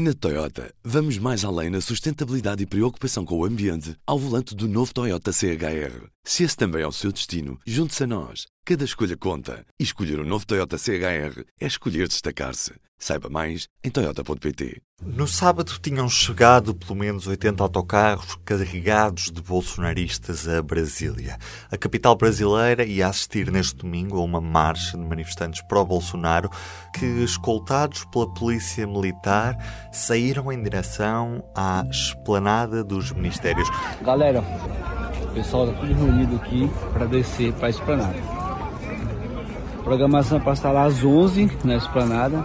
Na Toyota, vamos mais além na sustentabilidade e preocupação com o ambiente ao volante do novo Toyota CHR. Se esse também é o seu destino, junte-se a nós. Cada escolha conta. E escolher o um novo Toyota CHR é escolher destacar-se. Saiba mais em Toyota.pt. No sábado tinham chegado pelo menos 80 autocarros carregados de bolsonaristas a Brasília. A capital brasileira ia assistir neste domingo a uma marcha de manifestantes pró-Bolsonaro que, escoltados pela polícia militar, saíram em direção à esplanada dos ministérios. Galera, pessoal está tudo reunido aqui para descer para a esplanada. A programação é para estar lá às 11 na esplanada.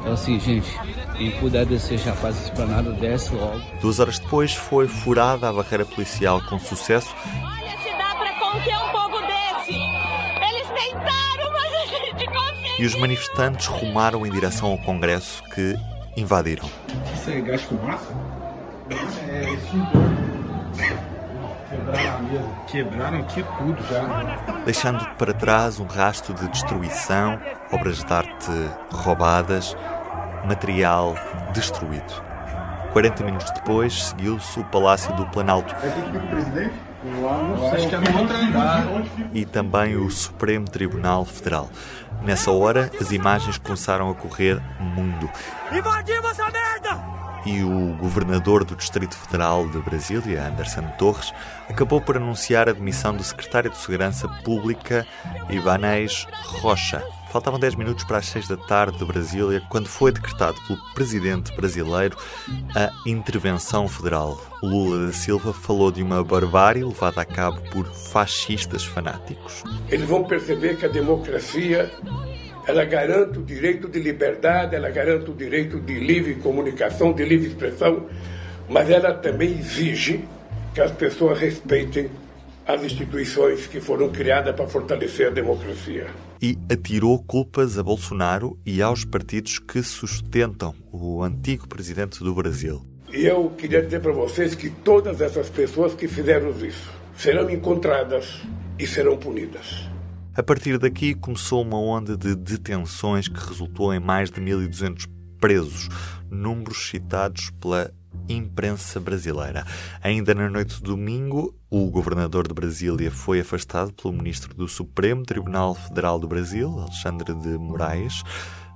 Então assim, gente, quem puder descer já faz a esplanada, desce logo. Duas horas depois foi furada a barreira policial com sucesso. Olha se dá para conter um povo desse! Eles tentaram, mas a gente conseguiu! E os manifestantes rumaram em direção ao Congresso que invadiram. Isso é gás fumaça? É Quebraram a mesa. Quebraram aqui tudo já. Deixando para trás um rastro de destruição, obras de arte roubadas, material destruído. 40 minutos depois, seguiu-se o Palácio do Planalto. É é. E também o Supremo Tribunal Federal. Nessa hora, as imagens começaram a correr mundo. Invadimos essa merda! E o governador do Distrito Federal de Brasília, Anderson Torres, acabou por anunciar a demissão do secretário de Segurança Pública, Ibanez Rocha. Faltavam 10 minutos para as 6 da tarde de Brasília quando foi decretado pelo presidente brasileiro a intervenção federal. Lula da Silva falou de uma barbárie levada a cabo por fascistas fanáticos. Eles vão perceber que a democracia ela garante o direito de liberdade, ela garante o direito de livre comunicação, de livre expressão, mas ela também exige que as pessoas respeitem as instituições que foram criadas para fortalecer a democracia. E atirou culpas a Bolsonaro e aos partidos que sustentam o antigo presidente do Brasil. E eu queria dizer para vocês que todas essas pessoas que fizeram isso serão encontradas e serão punidas. A partir daqui começou uma onda de detenções que resultou em mais de 1.200 presos, números citados pela imprensa brasileira. Ainda na noite de domingo, o governador de Brasília foi afastado pelo ministro do Supremo Tribunal Federal do Brasil, Alexandre de Moraes.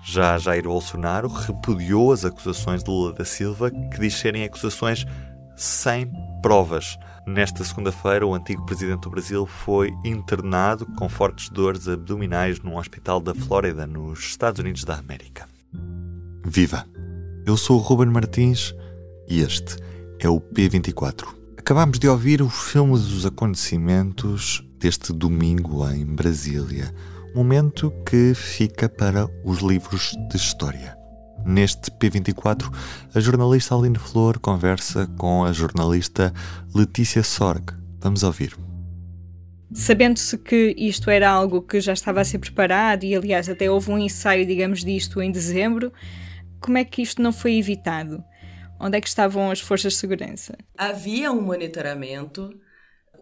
Já Jair Bolsonaro repudiou as acusações de Lula da Silva, que diz serem acusações sem provas. Nesta segunda-feira, o antigo presidente do Brasil foi internado com fortes dores abdominais num hospital da Flórida, nos Estados Unidos da América. Viva! Eu sou o Ruben Martins e este é o P24. Acabamos de ouvir o filme dos acontecimentos deste domingo em Brasília. Momento que fica para os livros de história. Neste P24, a jornalista Aline Flor conversa com a jornalista Letícia Sorg. Vamos ouvir. Sabendo-se que isto era algo que já estava a ser preparado e, aliás, até houve um ensaio, digamos, disto em dezembro, como é que isto não foi evitado? Onde é que estavam as forças de segurança? Havia um monitoramento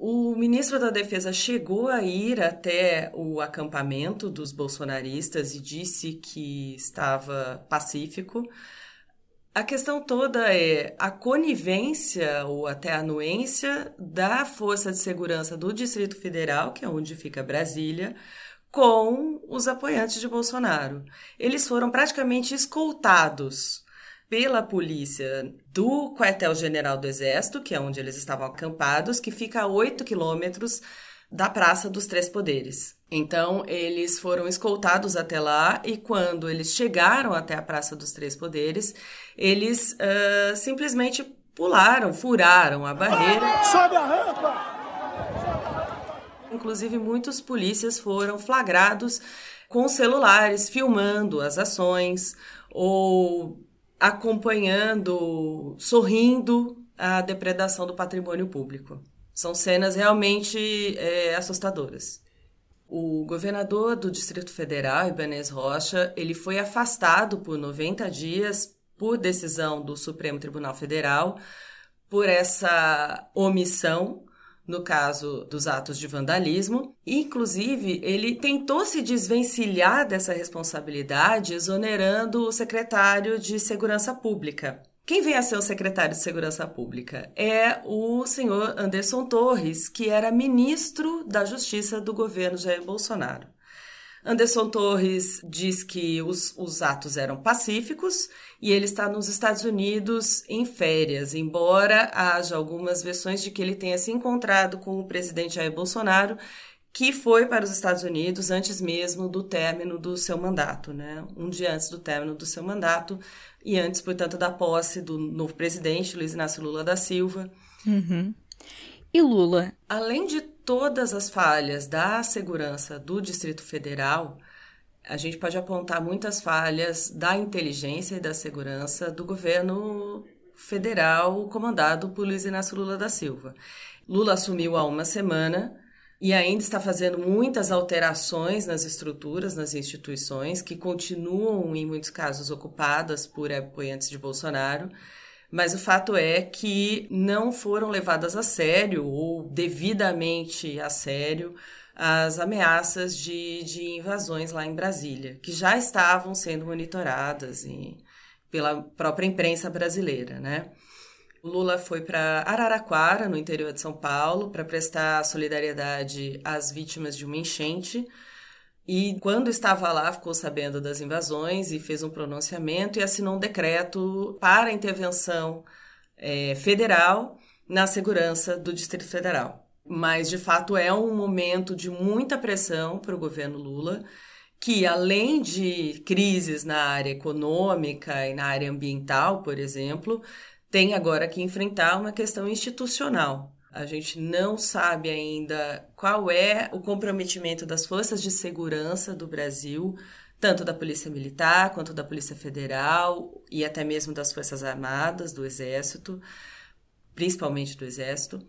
o ministro da Defesa chegou a ir até o acampamento dos bolsonaristas e disse que estava pacífico. A questão toda é a conivência ou até anuência da Força de Segurança do Distrito Federal, que é onde fica Brasília, com os apoiantes de Bolsonaro. Eles foram praticamente escoltados pela polícia do quartel-general do Exército, que é onde eles estavam acampados, que fica a 8 quilômetros da Praça dos Três Poderes. Então, eles foram escoltados até lá e quando eles chegaram até a Praça dos Três Poderes, eles uh, simplesmente pularam, furaram a barreira. Sobe a rampa! Inclusive, muitos polícias foram flagrados com celulares filmando as ações ou acompanhando, sorrindo a depredação do patrimônio público. São cenas realmente é, assustadoras. O governador do Distrito Federal, Ibanez Rocha, ele foi afastado por 90 dias por decisão do Supremo Tribunal Federal por essa omissão no caso dos atos de vandalismo. Inclusive, ele tentou se desvencilhar dessa responsabilidade, exonerando o secretário de Segurança Pública. Quem vem a ser o secretário de Segurança Pública? É o senhor Anderson Torres, que era ministro da Justiça do governo Jair Bolsonaro. Anderson Torres diz que os, os atos eram pacíficos e ele está nos Estados Unidos em férias, embora haja algumas versões de que ele tenha se encontrado com o presidente Jair Bolsonaro, que foi para os Estados Unidos antes mesmo do término do seu mandato, né? Um dia antes do término do seu mandato e antes, portanto, da posse do novo presidente, Luiz Inácio Lula da Silva. Uhum. E Lula? Além de todas as falhas da segurança do Distrito Federal, a gente pode apontar muitas falhas da inteligência e da segurança do governo federal comandado por Luiz Inácio Lula da Silva. Lula assumiu há uma semana e ainda está fazendo muitas alterações nas estruturas, nas instituições, que continuam, em muitos casos, ocupadas por apoiantes de Bolsonaro. Mas o fato é que não foram levadas a sério ou devidamente a sério as ameaças de, de invasões lá em Brasília, que já estavam sendo monitoradas e, pela própria imprensa brasileira, né? O Lula foi para Araraquara, no interior de São Paulo, para prestar solidariedade às vítimas de uma enchente e quando estava lá, ficou sabendo das invasões e fez um pronunciamento e assinou um decreto para intervenção é, federal na segurança do Distrito Federal. Mas, de fato, é um momento de muita pressão para o governo Lula, que, além de crises na área econômica e na área ambiental, por exemplo, tem agora que enfrentar uma questão institucional. A gente não sabe ainda qual é o comprometimento das forças de segurança do Brasil, tanto da Polícia Militar quanto da Polícia Federal e até mesmo das Forças Armadas, do Exército, principalmente do Exército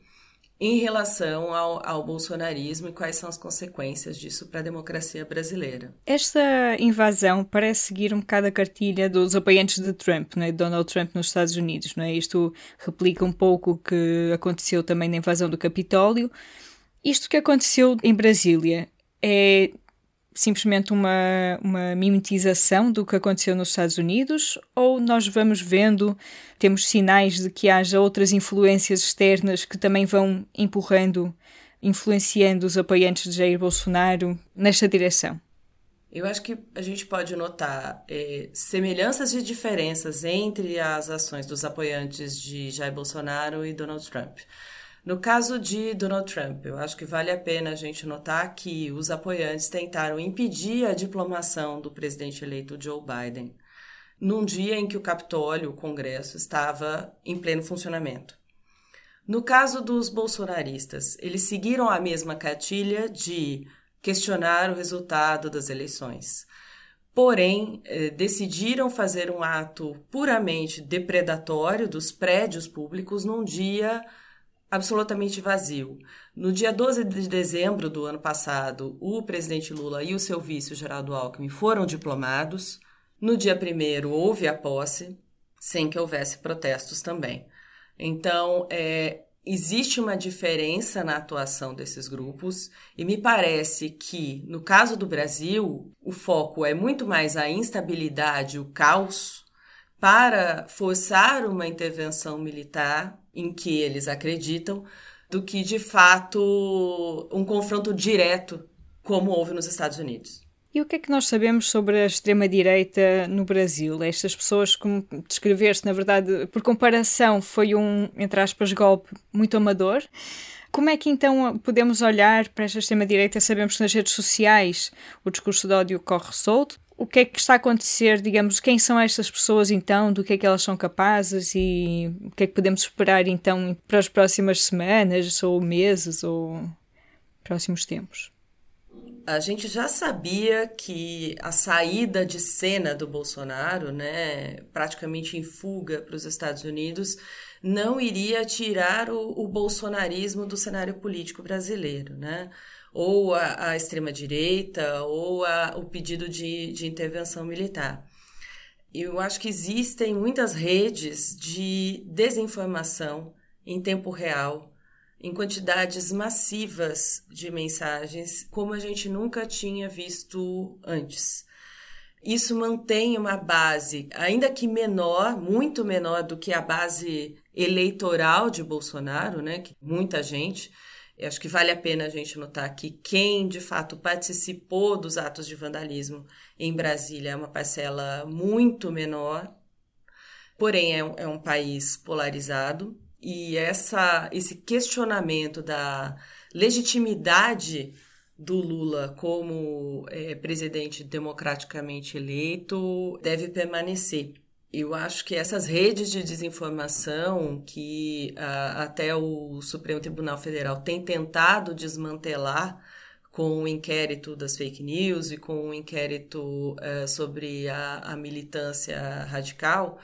em relação ao, ao bolsonarismo e quais são as consequências disso para a democracia brasileira. Esta invasão parece seguir um bocado a cartilha dos apoiantes de Trump, né? Donald Trump nos Estados Unidos. Né? Isto replica um pouco o que aconteceu também na invasão do Capitólio. Isto que aconteceu em Brasília é simplesmente uma, uma mimetização do que aconteceu nos Estados Unidos ou nós vamos vendo, temos sinais de que haja outras influências externas que também vão empurrando, influenciando os apoiantes de Jair Bolsonaro nesta direção? Eu acho que a gente pode notar é, semelhanças e diferenças entre as ações dos apoiantes de Jair Bolsonaro e Donald Trump. No caso de Donald Trump, eu acho que vale a pena a gente notar que os apoiantes tentaram impedir a diplomação do presidente eleito Joe Biden num dia em que o Capitólio, o Congresso, estava em pleno funcionamento. No caso dos bolsonaristas, eles seguiram a mesma cartilha de questionar o resultado das eleições. Porém, eh, decidiram fazer um ato puramente depredatório dos prédios públicos num dia absolutamente vazio. No dia 12 de dezembro do ano passado, o presidente Lula e o seu vice, Geraldo Alckmin, foram diplomados. No dia 1 houve a posse, sem que houvesse protestos também. Então, é, existe uma diferença na atuação desses grupos e me parece que, no caso do Brasil, o foco é muito mais a instabilidade, o caos, para forçar uma intervenção militar em que eles acreditam, do que de fato um confronto direto, como houve nos Estados Unidos. E o que é que nós sabemos sobre a extrema-direita no Brasil? Estas pessoas, como descreveste, na verdade, por comparação, foi um, entre aspas, golpe muito amador. Como é que então podemos olhar para esta extrema-direita? Sabemos que nas redes sociais o discurso de ódio corre solto, o que é que está a acontecer, digamos, quem são estas pessoas então, do que é que elas são capazes e o que é que podemos esperar então para as próximas semanas ou meses ou próximos tempos? A gente já sabia que a saída de cena do Bolsonaro, né, praticamente em fuga para os Estados Unidos, não iria tirar o, o bolsonarismo do cenário político brasileiro, né? Ou a, a extrema-direita, ou a, o pedido de, de intervenção militar. Eu acho que existem muitas redes de desinformação em tempo real em quantidades massivas de mensagens, como a gente nunca tinha visto antes. Isso mantém uma base, ainda que menor, muito menor do que a base eleitoral de Bolsonaro, né? Que muita gente. Eu acho que vale a pena a gente notar que quem de fato participou dos atos de vandalismo em Brasília é uma parcela muito menor, porém é um, é um país polarizado e essa, esse questionamento da legitimidade do Lula como é, presidente democraticamente eleito deve permanecer. Eu acho que essas redes de desinformação que a, até o Supremo Tribunal Federal tem tentado desmantelar com o inquérito das fake news e com o inquérito uh, sobre a, a, militância radical,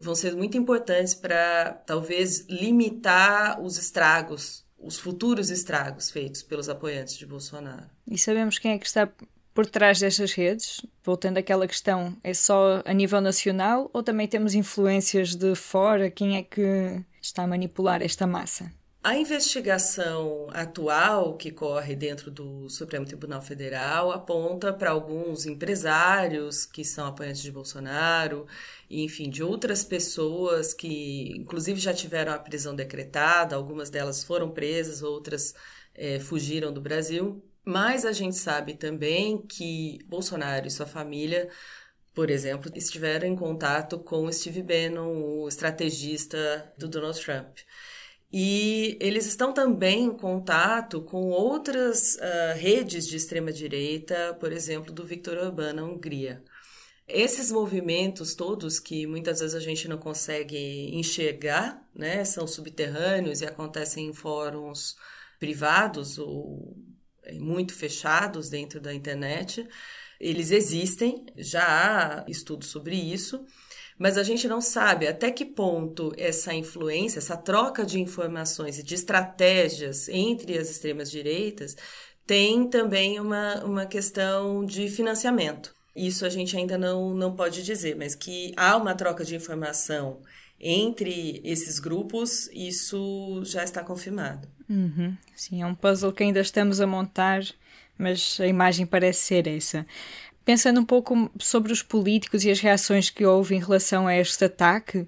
vão ser muito importantes para talvez limitar os estragos os futuros estragos feitos pelos apoiantes de Bolsonaro. E sabemos quem é que está por trás destas redes? Voltando àquela questão, é só a nível nacional ou também temos influências de fora? Quem é que está a manipular esta massa? A investigação atual que corre dentro do Supremo Tribunal Federal aponta para alguns empresários que são apoiantes de Bolsonaro, e, enfim, de outras pessoas que, inclusive, já tiveram a prisão decretada, algumas delas foram presas, outras é, fugiram do Brasil. Mas a gente sabe também que Bolsonaro e sua família por exemplo, estiveram em contato com Steve Bannon, o estrategista do Donald Trump. E eles estão também em contato com outras uh, redes de extrema-direita, por exemplo, do Viktor Orbán na Hungria. Esses movimentos todos que muitas vezes a gente não consegue enxergar, né, são subterrâneos e acontecem em fóruns privados ou muito fechados dentro da internet, eles existem, já há estudos sobre isso, mas a gente não sabe até que ponto essa influência, essa troca de informações e de estratégias entre as extremas direitas tem também uma, uma questão de financiamento. Isso a gente ainda não, não pode dizer, mas que há uma troca de informação entre esses grupos, isso já está confirmado. Uhum. Sim, é um puzzle que ainda estamos a montar, mas a imagem parece ser essa. Pensando um pouco sobre os políticos e as reações que houve em relação a este ataque,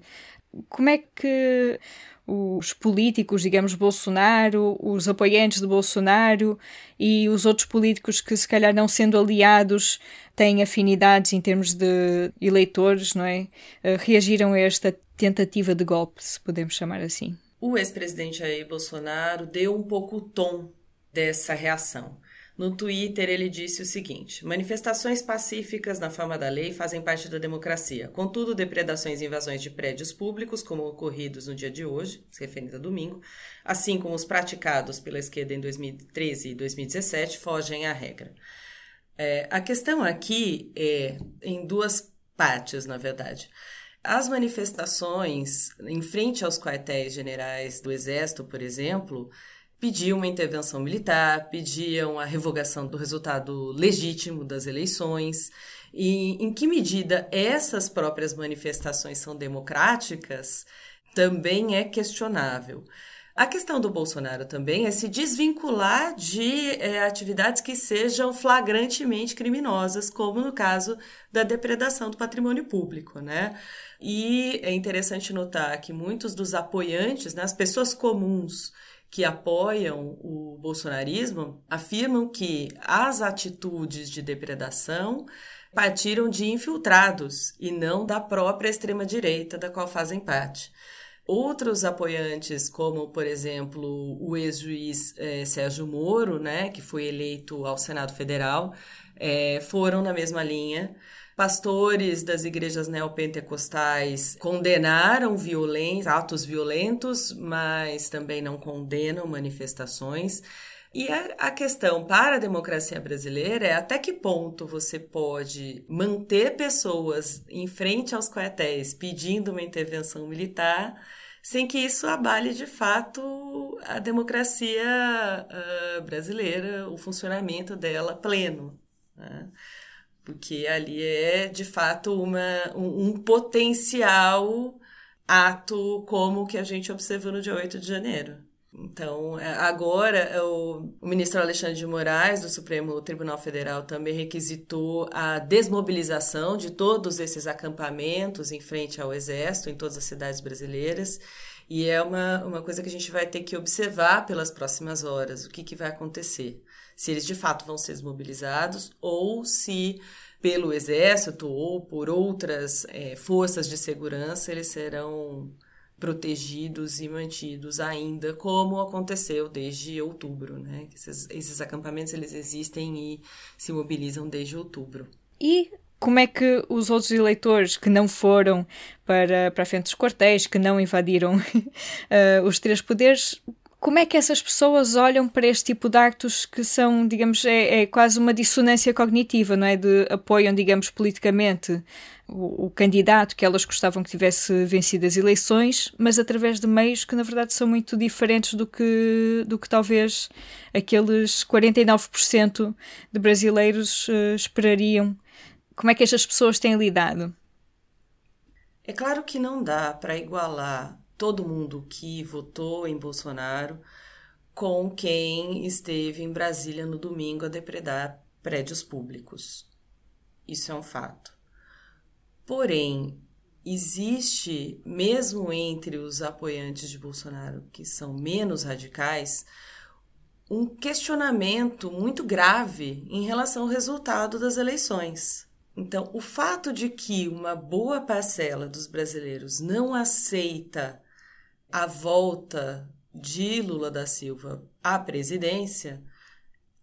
como é que os políticos, digamos, Bolsonaro, os apoiantes de Bolsonaro e os outros políticos que, se calhar, não sendo aliados, têm afinidades em termos de eleitores, não é? Eh, reagiram a esta tentativa de golpe, se podemos chamar assim. O ex-presidente Jair Bolsonaro deu um pouco o tom dessa reação. No Twitter, ele disse o seguinte: manifestações pacíficas na forma da lei fazem parte da democracia. Contudo, depredações e invasões de prédios públicos, como ocorridos no dia de hoje, se referindo a domingo, assim como os praticados pela esquerda em 2013 e 2017, fogem à regra. É, a questão aqui é em duas partes, na verdade. As manifestações em frente aos quartéis generais do Exército, por exemplo, pediam uma intervenção militar, pediam a revogação do resultado legítimo das eleições. E em que medida essas próprias manifestações são democráticas também é questionável. A questão do Bolsonaro também é se desvincular de é, atividades que sejam flagrantemente criminosas, como no caso da depredação do patrimônio público, né? E é interessante notar que muitos dos apoiantes, né, as pessoas comuns que apoiam o bolsonarismo afirmam que as atitudes de depredação partiram de infiltrados e não da própria extrema-direita da qual fazem parte. Outros apoiantes, como por exemplo o ex-juiz eh, Sérgio Moro, né, que foi eleito ao Senado Federal, eh, foram na mesma linha. Pastores das igrejas neopentecostais condenaram atos violentos, mas também não condenam manifestações. E a, questão para a democracia brasileira é até que ponto você pode manter pessoas em frente aos quartéis pedindo uma intervenção militar sem que isso abale de fato a democracia uh, brasileira, o funcionamento dela pleno. Né? porque ali é de fato uma, um, um potencial ato como o que a gente observou no dia 8 de janeiro. Então, é, agora, é, o, ministro Alexandre de Moraes, do Supremo Tribunal Federal, também requisitou a desmobilização de todos esses acampamentos em frente ao Exército, em todas as cidades brasileiras. E é uma, uma coisa que a gente vai ter que observar pelas próximas horas, o que, que vai acontecer. Se eles de fato vão ser desmobilizados ou se pelo Exército ou por outras é, forças de segurança eles serão protegidos e mantidos ainda, como aconteceu desde outubro, né? Esses, esses acampamentos eles existem e se mobilizam desde outubro. E como é que os outros eleitores que não foram para, para a frente dos quartéis, que não invadiram uh, os três poderes, como é que essas pessoas olham para este tipo de actos que são, digamos, é, é quase uma dissonância cognitiva, não é? De apoiam, digamos, politicamente o, o, candidato que elas gostavam que tivesse vencido as eleições, mas através de meios que na verdade são muito diferentes do que, do que talvez aqueles 49% de brasileiros uh, esperariam. Como é que estas pessoas têm lidado? É claro que não dá para igualar todo mundo que votou em Bolsonaro com quem esteve em Brasília no domingo a depredar prédios públicos. Isso é um fato. Porém, existe, mesmo entre os apoiantes de Bolsonaro que são menos radicais, um questionamento muito grave em relação ao resultado das eleições. Então, o fato de que uma boa parcela dos brasileiros não aceita a volta de Lula da Silva à presidência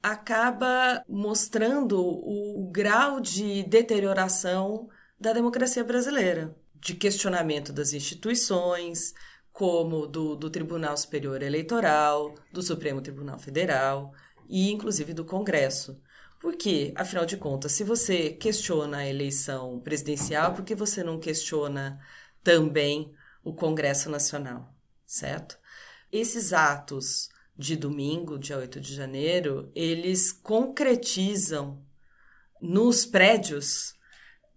acaba mostrando o grau de deterioração da democracia brasileira, de questionamento das instituições, como do, do Tribunal Superior Eleitoral, do Supremo Tribunal Federal e, inclusive, do Congresso. Porque, afinal de contas, se você questiona a eleição presidencial, por que você não questiona também o Congresso Nacional, certo? Esses atos de domingo, dia 8 de janeiro, eles concretizam nos prédios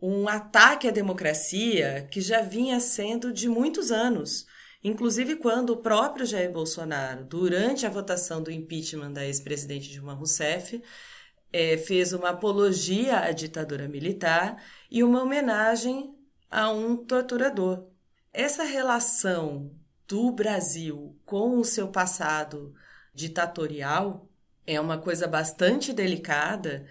um ataque à democracia que já vinha sendo de muitos anos. Inclusive quando o próprio Jair Bolsonaro, durante a votação do impeachment da ex-presidente Dilma Rousseff, é, fez uma apologia à ditadura militar e uma homenagem a um torturador. Essa relação do Brasil com o seu passado ditatorial é uma coisa bastante delicada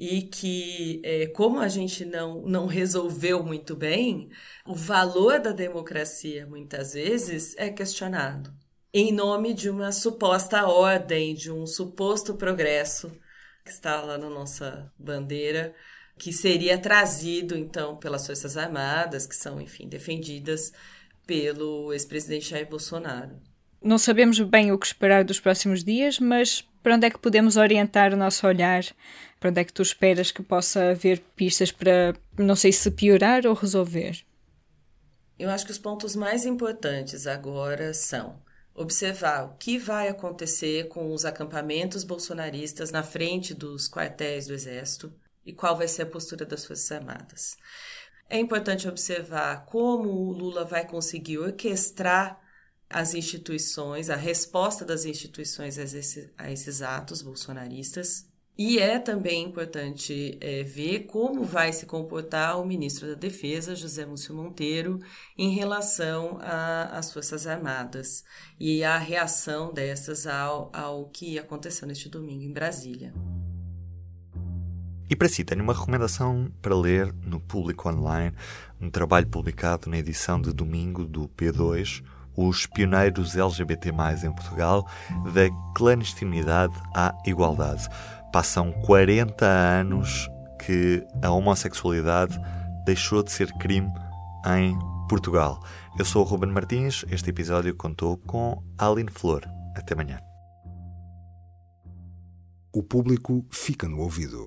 e que, é, como a gente não, não resolveu muito bem, o valor da democracia muitas vezes é questionado em nome de uma suposta ordem, de um suposto progresso que está lá na nossa bandeira, que seria trazido então pelas Forças Armadas, que são, enfim, defendidas pelo ex-presidente Jair Bolsonaro. Não sabemos bem o que esperar dos próximos dias, mas para onde é que podemos orientar o nosso olhar? Para onde é que tu esperas que possa haver pistas para, não sei se piorar ou resolver? Eu acho que os pontos mais importantes agora são observar o que vai acontecer com os acampamentos bolsonaristas na frente dos quartéis do Exército e qual vai ser a postura das Forças Armadas. É importante observar como o Lula vai conseguir orquestrar as instituições, a resposta das instituições a esses, a esses atos bolsonaristas. E é também importante é, ver como vai se comportar o ministro da Defesa, José Múcio Monteiro, em relação às Forças Armadas e a reação dessas ao, ao que aconteceu neste domingo em Brasília. E para si, tenho uma recomendação para ler no Público Online, um trabalho publicado na edição de domingo do P2, os pioneiros LGBT+, em Portugal, da clandestinidade à igualdade. Passam 40 anos que a homossexualidade deixou de ser crime em Portugal. Eu sou o Ruben Martins, este episódio contou com Aline Flor. Até amanhã. O público fica no ouvido.